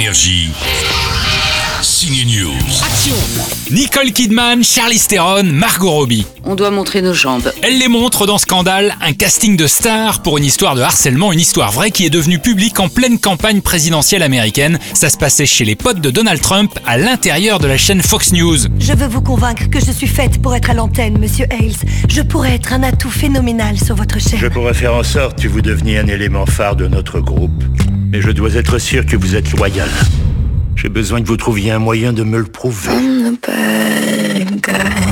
Énergie. Signe News. Nicole Kidman, Charlize Theron, Margot Robbie. On doit montrer nos jambes. Elle les montre dans Scandale, un casting de stars pour une histoire de harcèlement, une histoire vraie qui est devenue publique en pleine campagne présidentielle américaine. Ça se passait chez les potes de Donald Trump à l'intérieur de la chaîne Fox News. Je veux vous convaincre que je suis faite pour être à l'antenne, monsieur Hales. Je pourrais être un atout phénoménal sur votre chaîne. Je pourrais faire en sorte que vous deveniez un élément phare de notre groupe. Mais je dois être sûr que vous êtes loyal. J'ai besoin que vous trouviez un moyen de me le prouver.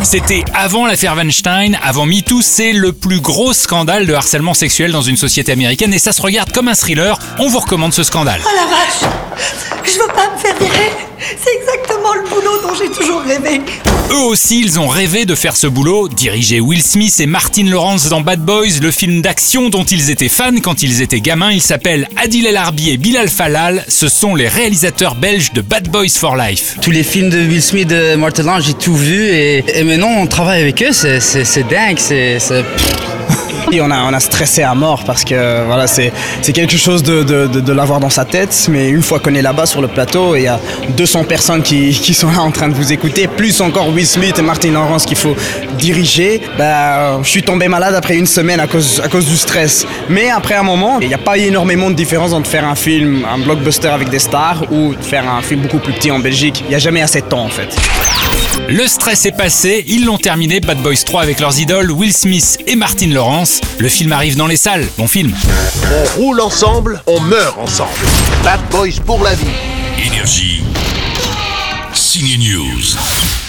C'était avant l'affaire Weinstein, avant MeToo, c'est le plus gros scandale de harcèlement sexuel dans une société américaine et ça se regarde comme un thriller. On vous recommande ce scandale. Oh la vache Je veux pas me faire virer C'est exactement le boulot dont j'ai toujours rêvé. Eux aussi, ils ont rêvé de faire ce boulot, diriger Will Smith et Martin Lawrence dans Bad Boys, le film d'action dont ils étaient fans quand ils étaient gamins. Ils s'appellent Adil El Arbi et Bilal Falal. Ce sont les réalisateurs belges de Bad Boys for Life. Tous les films de Will Smith, de Martin Lawrence, j'ai tout vu et, et maintenant on travaille avec eux, c'est, c'est, c'est dingue, c'est, c'est- On a, stressé à mort parce que voilà, c'est, quelque chose de, l'avoir dans sa tête. Mais une fois qu'on est là-bas sur le plateau, il y a 200 personnes qui, sont là en train de vous écouter, plus encore Will Smith et Martin Lawrence qu'il faut diriger. Bah, je suis tombé malade après une semaine à cause, du stress. Mais après un moment, il n'y a pas énormément de différence entre faire un film, un blockbuster avec des stars ou faire un film beaucoup plus petit en Belgique. Il n'y a jamais assez de temps en fait. Le stress est passé, ils l'ont terminé Bad Boys 3 avec leurs idoles Will Smith et Martin Lawrence. Le film arrive dans les salles. Bon film. On roule ensemble, on meurt ensemble. Bad Boys pour la vie. Énergie. Signe News.